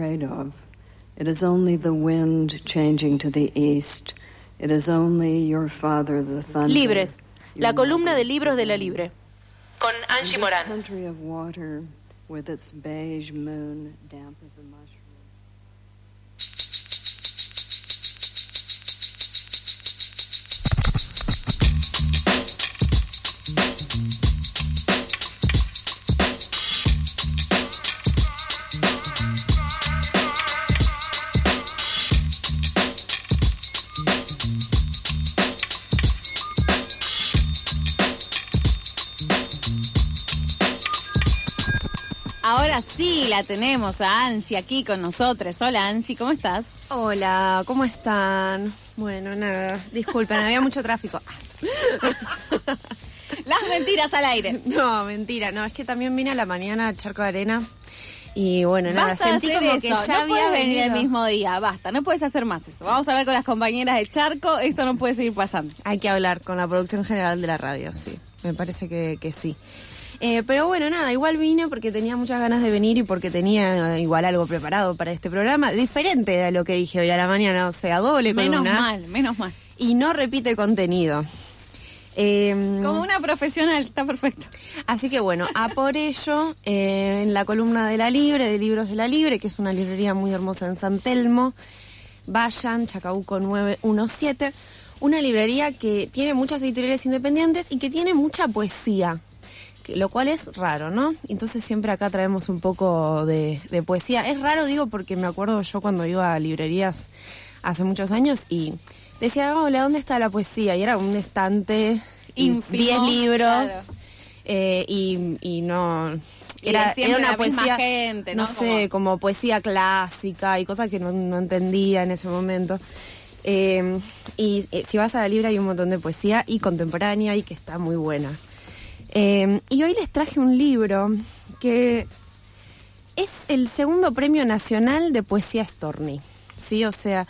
afraid of. It is only the wind changing to the east. It is only your father, the thunder. Libres, la columna de libros de la Libre. Con Angie Morán. country of water, with its beige moon, damp as a mushroom. Ahora sí la tenemos a Angie aquí con nosotros. Hola Angie, ¿cómo estás? Hola, ¿cómo están? Bueno, nada, disculpen, había mucho tráfico. Las mentiras al aire. No, mentira, no, es que también vine a la mañana a Charco de Arena y bueno, nada, Basta sentí como eso. que ya no había venir el venido. mismo día, basta, no puedes hacer más eso. Vamos a hablar con las compañeras de Charco, esto no puede seguir pasando. Hay que hablar con la producción general de la radio, sí, me parece que, que sí. Eh, pero bueno, nada, igual vine porque tenía muchas ganas de venir y porque tenía eh, igual algo preparado para este programa, diferente de lo que dije hoy a la mañana, o sea, doble Menos columna. mal, menos mal. Y no repite contenido. Eh, Como una profesional, está perfecto. Así que bueno, a por ello, eh, en la columna de La Libre, de Libros de La Libre, que es una librería muy hermosa en San Telmo, vayan, Chacabuco 917, una librería que tiene muchas editoriales independientes y que tiene mucha poesía, lo cual es raro, ¿no? Entonces siempre acá traemos un poco de, de poesía. Es raro, digo, porque me acuerdo yo cuando iba a librerías hace muchos años y decía, hola, ¿dónde está la poesía? Y era un estante, y Ínfimo, 10 libros. claro. Eh, y, y no Y era, era una poesía gente, ¿no? sé como poesía clásica y cosas que no, no entendía en ese momento Eh, y eh, si vas a la libra hay un montón de poesía y contemporánea y que está muy buena Eh, y hoy les traje un libro que es el segundo premio nacional de poesía Storni sí o sea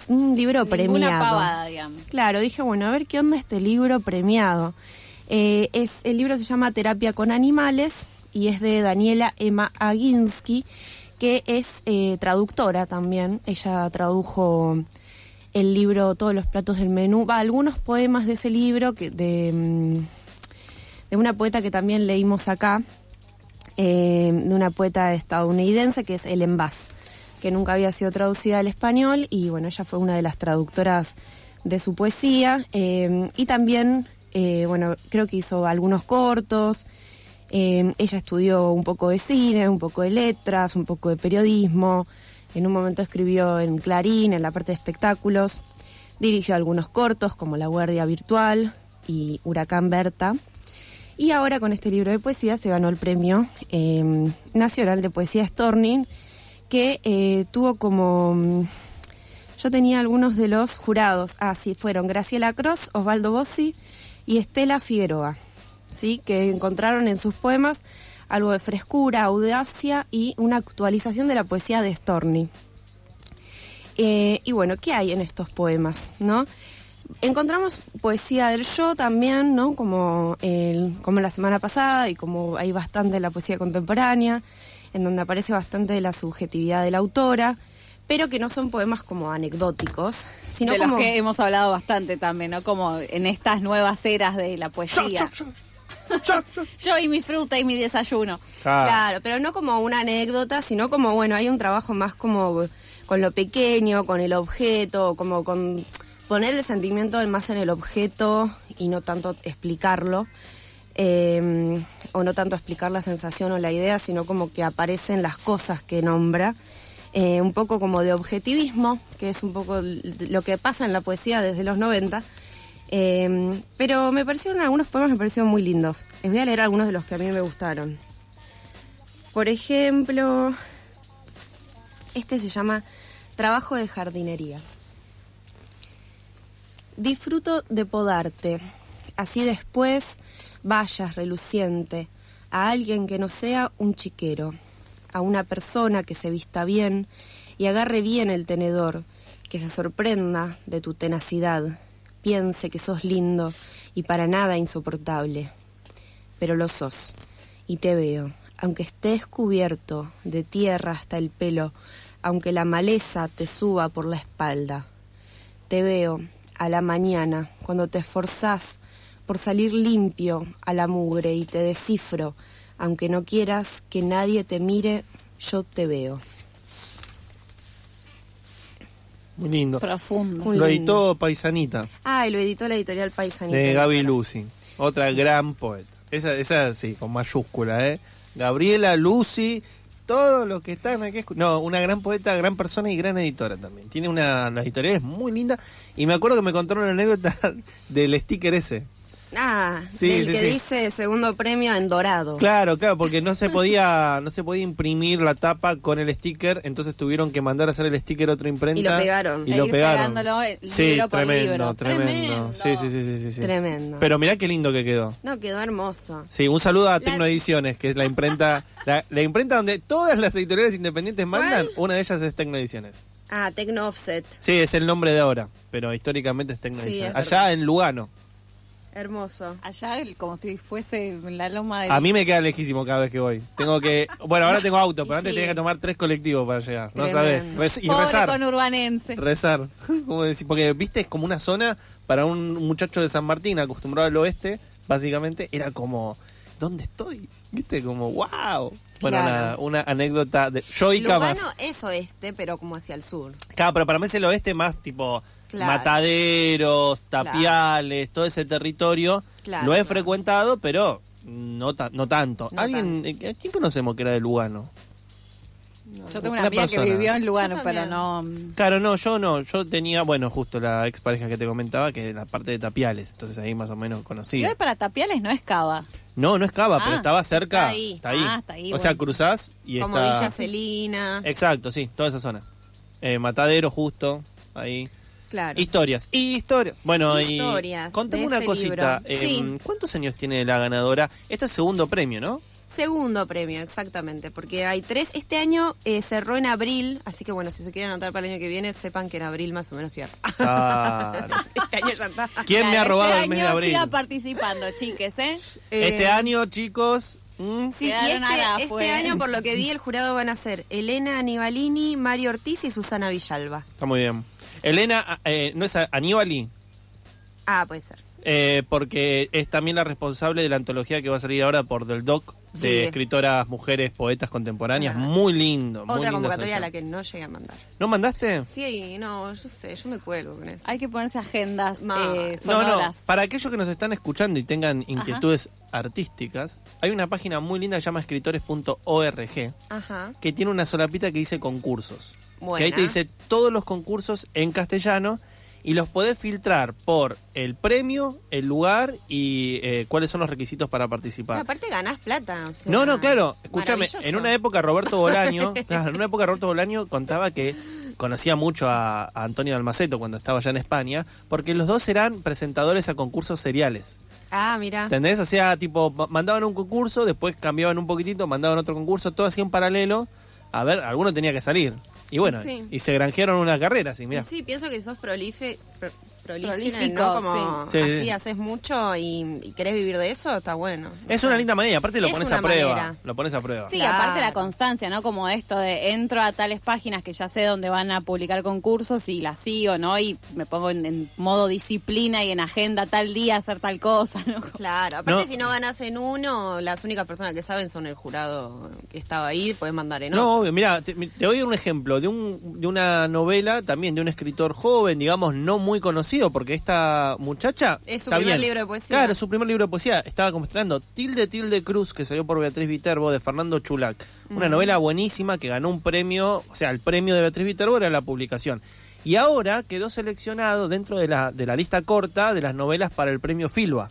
es un libro Ninguna premiado pavada, digamos. Claro, dije, bueno, a ver qué onda este libro premiado. Eh, es, el libro se llama Terapia con Animales y es de Daniela Emma Aginsky, que es eh, traductora también. Ella tradujo el libro Todos los platos del menú, va, algunos poemas de ese libro que de, mm, de una poeta que también leímos acá, eh, de una poeta estadounidense que es Ellen Bass, que nunca había sido traducida al español y bueno, ella fue una de las traductoras de su poesía eh, y también, eh, bueno, creo que hizo algunos cortos. Ella estudió un poco de cine, un poco de letras, un poco de periodismo. En un momento escribió en Clarín, en la parte de espectáculos. Dirigió algunos cortos como La Guardia Virtual y Huracán Berta. Y ahora con este libro de poesía se ganó el premio eh, nacional de poesía Storning, que eh, tuvo como... mm, Yo tenía algunos de los jurados. Ah, sí, fueron Graciela Cross, Osvaldo Bossi y Estela Figueroa, ¿sí? que encontraron en sus poemas algo de frescura, audacia y una actualización de la poesía de Storni. Eh, y bueno, ¿qué hay en estos poemas? ¿no? Encontramos poesía del yo también, ¿no? Como, el- como la semana pasada y como hay bastante en la poesía contemporánea, en donde aparece bastante de la subjetividad de la autora, pero que no son poemas como anecdóticos, sino de como... los que hemos hablado bastante también, ¿no? Como en estas nuevas eras de la poesía. Yo y mi fruta y mi desayuno. Claro, pero no como una anécdota, sino como, bueno, hay un trabajo más como con lo pequeño, con el objeto, como con poner el sentimiento más en el objeto y no tanto explicarlo, eh, o no tanto explicar la sensación o la idea, sino como que aparecen las cosas que nombra. Eh, un poco como de objetivismo, que es un poco lo que pasa en la poesía desde los 90. Eh, pero me parecieron algunos poemas me parecieron muy lindos. Les voy a leer algunos de los que a mí me gustaron. Por ejemplo, este se llama Trabajo de jardinería. Disfruto de podarte, así después vayas reluciente a alguien que no sea un chiquero, a una persona que se vista bien y agarre bien el tenedor, que se sorprenda de tu tenacidad, piense que sos lindo y para nada insoportable. Pero lo sos, y te veo, aunque estés cubierto de tierra hasta el pelo, aunque la maleza te suba por la espalda. Te veo a la mañana cuando te esforzás por salir limpio a la mugre y te descifro, aunque no quieras que nadie te mire, yo te veo. Muy lindo. Profundo. Muy lo lindo. editó Paisanita, Ah, y lo editó la editorial Paisanita. de Gaby. Lucy. Otra gran poeta. Esa, esa sí, con mayúscula, ¿eh? Gabriela, Lucy, todos los que están aquí. No, una gran poeta, gran persona y gran editora también. Tiene una, una editorial muy linda. Y me acuerdo que me contaron una anécdota del sticker ese. Ah, Sí, del sí, que sí. dice segundo premio en dorado. Claro, claro, porque no se podía no se podía imprimir la tapa con el sticker, entonces tuvieron que mandar a hacer el sticker a otra imprenta. Y lo pegaron. Y E lo pegaron. sí, tremendo, libro. tremendo. Tremendo. Sí, sí, sí, sí, sí, sí. Tremendo. Pero mirá qué lindo que quedó. No, quedó hermoso. Sí, un saludo a La- Tecnoediciones, que es la imprenta, la, la imprenta donde todas las editoriales independientes mandan, ¿Cuál? una de ellas es Tecnoediciones. Ah, Tecno Offset. Sí, es el nombre de ahora, pero históricamente es Tecnoediciones. Sí, es Allá en Lugano. Hermoso. Allá el- como si fuese la loma de... A mí me queda lejísimo cada vez que voy. Tengo que, bueno, ahora tengo auto, pero Y antes sí. tenía que tomar tres colectivos para llegar. No Tremendo. sabes. Y Pobre rezar. conurbanense. Rezar. ¿Cómo decir? Porque, viste, es como una zona para un muchacho de San Martín acostumbrado al oeste, básicamente, era como, ¿dónde estoy? ¿Viste? Como, wow. Bueno, Claro. nada, una anécdota de yo y Lugano Camas. es oeste, pero como hacia el sur. Claro, pero para mí es el oeste más tipo Claro. mataderos, tapiales, todo ese territorio. Claro, Lo he claro. frecuentado, pero no, ta- no tanto. No ¿Alguien, eh, ¿A quién conocemos que era de Lugano? Yo tengo una Una amiga persona. que vivió en Lugano, Yo pero no... Claro, no, yo no. Yo tenía, bueno, justo la expareja que te comentaba, que era la parte de Tapiales. Entonces ahí más o menos Y conocía. hoy para Tapiales no es cava. No, no es Cava, Ah, pero estaba cerca. está ahí. Ah, está ahí, O sea, cruzás y como está... Villa Celina. Exacto, sí, toda esa zona. Eh, Matadero, justo, ahí. Claro. Historias. Y historias. Bueno, Historias y contame una este cosita. eh, Sí. ¿Cuántos años tiene la ganadora? Esto es segundo premio, ¿no? Segundo premio, exactamente, porque hay tres. Este año eh, cerró en abril, así que bueno, si se quieren anotar para el año que viene, sepan que en abril más o menos cierra. Claro. este año ya está. ¿Quién me ha robado este el mes de abril? siga participando, chiques, ¿eh? Eh, Este año, chicos. mm, Sí, y este, este afuera. año, por lo que vi, el jurado van a ser Elena Anibalini, Mario Ortiz y Susana Villalba. Está muy bien. Elena, eh, ¿no es a- Aníbali? Ah, puede ser. Eh, porque es también la responsable de la antología que va a salir ahora por Del Doc, de Sí. escritoras, mujeres, poetas contemporáneas. Ah. Muy lindo. muy Otra linda convocatoria a la que no llegué a mandar. ¿No mandaste? Sí, no, yo sé, yo me cuelgo con eso. Hay que ponerse agendas eh, No, no. Para aquellos que nos están escuchando y tengan inquietudes artísticas, hay una página muy linda que se llama escritores.org Ajá. que tiene una solapita que dice concursos. Buena. Que ahí te dice todos los concursos en castellano y los podés filtrar por el premio, el lugar y eh, cuáles son los requisitos para participar. No, aparte ganás plata. o sea, No, no, claro. Escúchame, en una época Roberto Bolaño, claro, en una época Roberto Bolaño contaba que conocía mucho a, a Antonio Dalmaceto cuando estaba allá en España, porque los dos eran presentadores a concursos seriales. Ah, mira. ¿Entendés? O sea, tipo, ma- mandaban un concurso, después cambiaban un poquitito, mandaban otro concurso, todo así en paralelo. A ver, alguno tenía que salir. Y bueno, Sí. y se granjearon una carrera, así, Y mira. sí, pienso que sos prolife, pro- Prolífico, ¿no? Como sí. Sí, así sí. haces mucho y, y querés vivir de eso, está bueno. Es una linda manera, y aparte lo es pones a prueba. manera. Lo pones a prueba. Sí, Claro. aparte la constancia, ¿no? Como esto de entro a tales páginas que ya sé dónde van a publicar concursos y las sigo, ¿no? Y me pongo en, en modo disciplina y en agenda tal día hacer tal cosa, ¿no? Claro, aparte No. si no ganas en uno, las únicas personas que saben son el jurado que estaba ahí, puedes mandar en No, otro. obvio, mira, te, te doy un ejemplo de, un, de una novela también de un escritor joven, digamos, no muy conocido, porque esta muchacha... Es su primer bien. libro de poesía. Claro, es su primer libro de poesía. Estaba como estrenando Tilde Tilde Cruz, que salió por Beatriz Viterbo, de Fernando Chulac. Una novela buenísima que ganó un premio, o sea, el premio de Beatriz Viterbo era la publicación. Y ahora quedó seleccionado dentro de la, de la lista corta de las novelas para el premio Filba.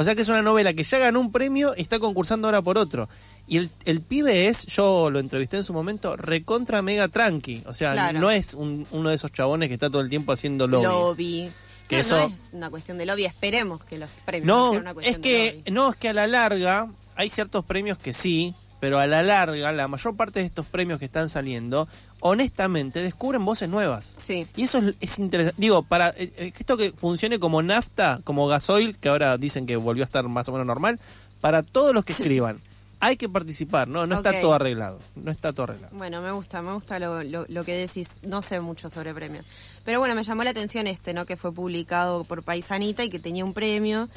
O sea que es una novela que ya ganó un premio y está concursando ahora por otro. Y el, el pibe es, yo lo entrevisté en su momento, recontra mega tranqui. O sea, Claro. no es un- uno de esos chabones que está todo el tiempo haciendo lobby. lobby. Que no, eso- no es una cuestión de lobby, esperemos que los premios No, sean una cuestión es que, de lobby. no, es que a la larga hay ciertos premios que sí, pero a la larga, la mayor parte de estos premios que están saliendo, honestamente, descubren voces nuevas. Sí. Y eso es, es interesante. Digo, para eh, eh, esto que funcione como nafta, como gasoil, que ahora dicen que volvió a estar más o menos normal, para todos los que escriban. hay que participar, no, no está todo arreglado, no está todo arreglado. Bueno, me gusta, me gusta lo, lo, lo que decís. No sé mucho sobre premios. Pero bueno, me llamó la atención este, ¿no? Que fue publicado por Paisanita y que tenía un premio.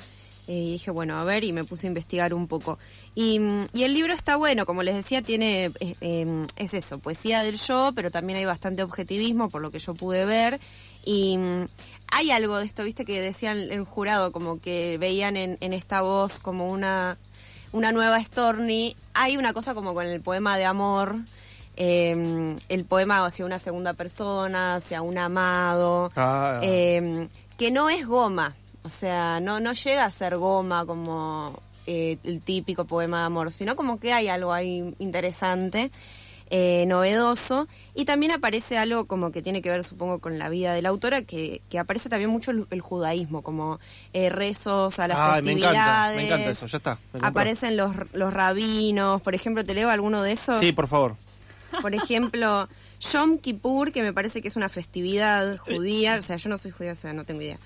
Eh, y dije, bueno, a ver, y me puse a investigar un poco. Y, mm, y el libro está bueno, como les decía, tiene, eh, eh, es eso, poesía del yo, pero también hay bastante objetivismo, por lo que yo pude ver. Y mm, hay algo de esto, viste, que decían el jurado, como que veían en, en esta voz como una, una nueva Storni. Hay una cosa como con el poema de amor, eh, el poema hacia una segunda persona, hacia un amado, Ah. eh, que no es goma, o sea, no, no llega a ser goma como eh, el típico poema de amor, sino como que hay algo ahí interesante. eh, novedoso y también aparece algo como que tiene que ver supongo con la vida de la autora que, que aparece también mucho el, el judaísmo como eh, rezos a las me festividades encanta, me encanta eso, ya está. aparecen los, los rabinos por ejemplo te leo alguno de esos Sí, por favor. por ejemplo, Yom Kippur, que me parece que es una festividad judía. O sea, yo no soy judía, o sea, no tengo idea.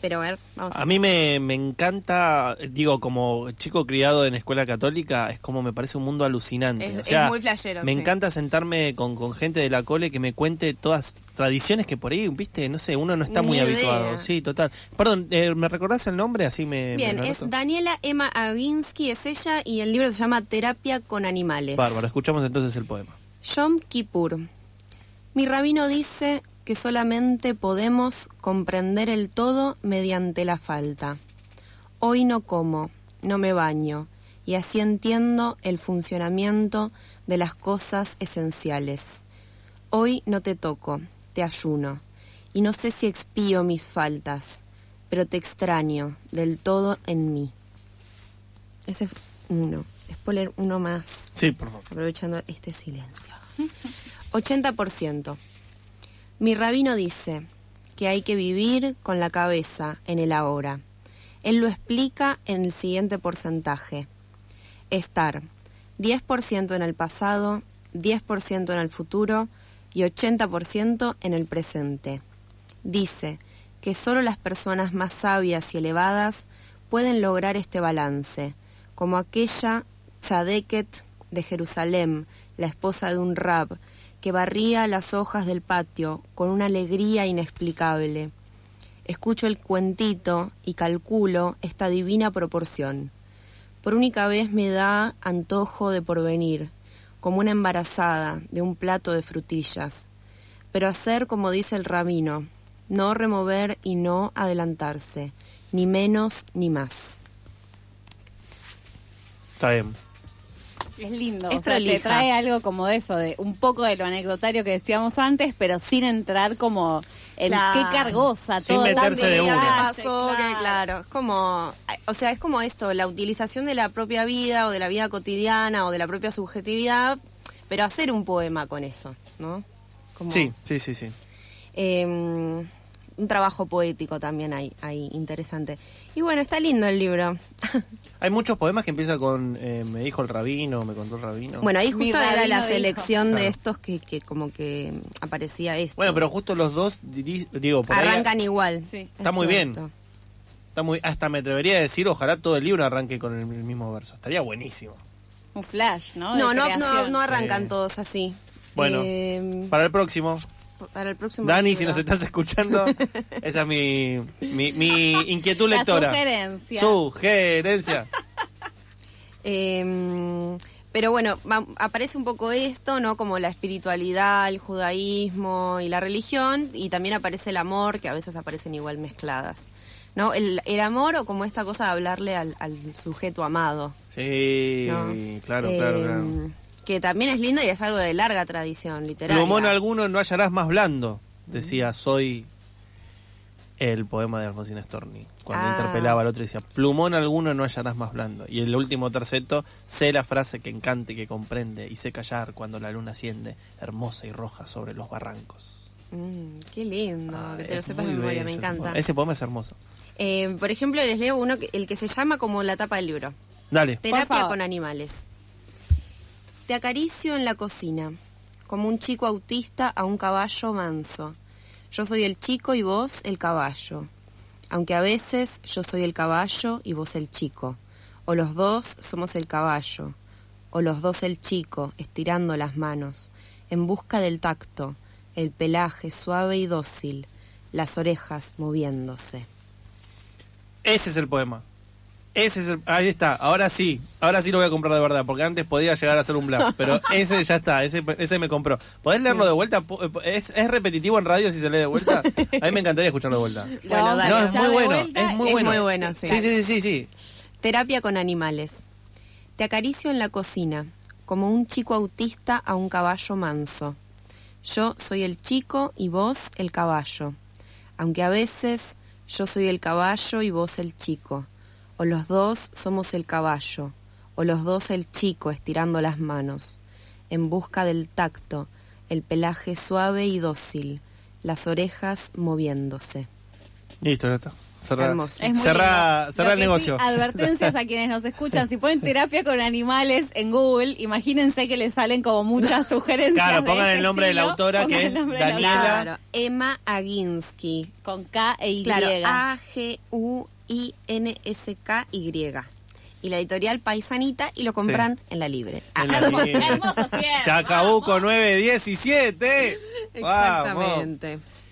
Pero a ver, vamos a A mí me, me encanta, digo, como chico criado en escuela católica, es como me parece un mundo alucinante. Es- o sea, es muy flashero, Me sí. encanta sentarme con, con gente de la cole que me cuente todas tradiciones que por ahí, viste, no sé, uno no está Ni muy idea. habituado. Sí, total. Perdón, eh, ¿me recordás el nombre? Así me... Bien, me es. Daniela Emma Aginsky, es ella, y el libro se llama Terapia con Animales. Bárbaro, escuchamos entonces el poema. Yom Kippur. Mi rabino dice que solamente podemos comprender el todo mediante la falta. Hoy no como, no me baño, y así entiendo el funcionamiento de las cosas esenciales. Hoy no te toco, te ayuno, y no sé si expío mis faltas, pero te extraño del todo en mí. Ese es uno. Después leer uno más Sí, por favor. aprovechando este silencio. 80%. Mi rabino dice que hay que vivir con la cabeza en el ahora. Él lo explica en el siguiente porcentaje. Estar 10% en el pasado, 10% en el futuro y 80% en el presente. Dice que solo las personas más sabias y elevadas pueden lograr este balance, como aquella Tzadeket de Jerusalén, la esposa de un rab, que barría las hojas del patio con una alegría inexplicable. Escucho el cuentito y calculo esta divina proporción. Por única vez me da antojo de porvenir, como una embarazada de un plato de frutillas. Pero hacer como dice el rabino, no remover y no adelantarse, ni menos ni más. Es lindo, Es o sea, te trae algo como de eso, de un poco de lo anecdotario que decíamos antes, pero sin entrar como en Claro. qué cargosa Sin todo el meterse de una. pasó que, claro, es como, o sea, es como esto, la utilización de la propia vida o de la vida cotidiana o de la propia subjetividad, pero hacer un poema con eso, ¿no? Como, Sí, sí, sí, sí. eh, un trabajo poético también hay, hay interesante. Y bueno, está lindo el libro. Hay muchos poemas que empiezan con eh, me dijo el rabino, me contó el rabino. Bueno, ahí justo era la dijo. selección de Claro. estos que, que como que aparecía esto. Bueno, pero justo los dos, digo, por ahí Arrancan igual. Sí. es Está muy bien. está muy, hasta me atrevería a decir, ojalá todo el libro arranque con el, el mismo verso. Estaría buenísimo. Un flash, ¿no? No, no, no, no arrancan Sí. todos así. Bueno, Eh, Para el próximo, para el próximo Dani, libro. si nos estás escuchando, esa es mi, mi, mi inquietud La lectora. sugerencia. Sugerencia. Eh, pero bueno, aparece un poco esto, ¿no? Como la espiritualidad, el judaísmo y la religión, y también aparece el amor, que a veces aparecen igual mezcladas. ¿No? El, el amor o como esta cosa de hablarle al, al sujeto amado. Sí, ¿no? claro, Eh, claro, claro. Que también es lindo y es algo de larga tradición literaria. Plumón alguno no hallarás más blando, decía Soy el poema de Alfonsín Storni. Cuando Ah. interpelaba al otro decía, plumón alguno no hallarás más blando. Y el último terceto, sé la frase que encante y que comprende, y sé callar cuando la luna asciende, hermosa y roja sobre los barrancos. Mm, qué lindo, Ah, que te lo sepas de memoria, me ese encanta. poema. Ese poema es hermoso. Eh, por ejemplo, les leo uno, que- el que se llama como la tapa del libro. Dale. Terapia con animales. Te acaricio en la cocina, como un chico autista a un caballo manso. Yo soy el chico y vos el caballo. Aunque a veces yo soy el caballo y vos el chico. O los dos somos el caballo. o los dos el chico, estirando las manos, en busca del tacto, el pelaje suave y dócil, las orejas moviéndose. Ese es el poema. Ese es el, ahí está, ahora sí, ahora sí lo voy a comprar de verdad, porque antes podía llegar a ser un bluff, pero ese ya está, ese, ese me compró. ¿Podés leerlo de vuelta? ¿Es, ¿Es repetitivo en radio si se lee de vuelta? A mí me encantaría escucharlo de vuelta. Bueno, dale. No, es muy de bueno, vuelta es muy Es bueno. muy bueno, sí. Sí, sí, sí, sí, sí. Terapia con animales. Te acaricio en la cocina, como un chico autista a un caballo manso. Yo soy el chico y vos el caballo. Aunque a veces yo soy el caballo y vos el chico. O los dos somos el caballo, o los dos el chico estirando las manos, en busca del tacto, el pelaje suave y dócil, las orejas moviéndose. Listo, ya está. Hermoso. Es muy Lo el sí, negocio. advertencias a quienes nos escuchan. Si ponen terapia con animales en Google, imagínense que les salen como muchas sugerencias. Claro, de pongan este el nombre de la autora, Pongan que es Daniela. Claro, Emma Aginsky. Con K e Y. Claro, A-G-U-I-N-S-K-Y. Y la editorial Paisanita y lo compran en la libre. Ah, En la Hermoso, libre. hermoso. Chacabuco 917. Vamos.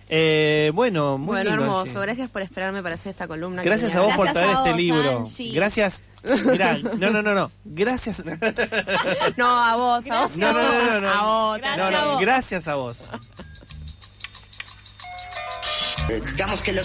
Eh, bueno, muy Bueno, lindo, hermoso. Angie. Gracias por esperarme para hacer esta columna. que Gracias a tenía vos por Gracias traer a este vos, libro. Angie. Gracias. Mirá, no, no, no, no. Gracias. No, a vos, a vos. No, no, no, no, no. A vos. Gracias No, a no, vos. gracias a vos. Digamos que los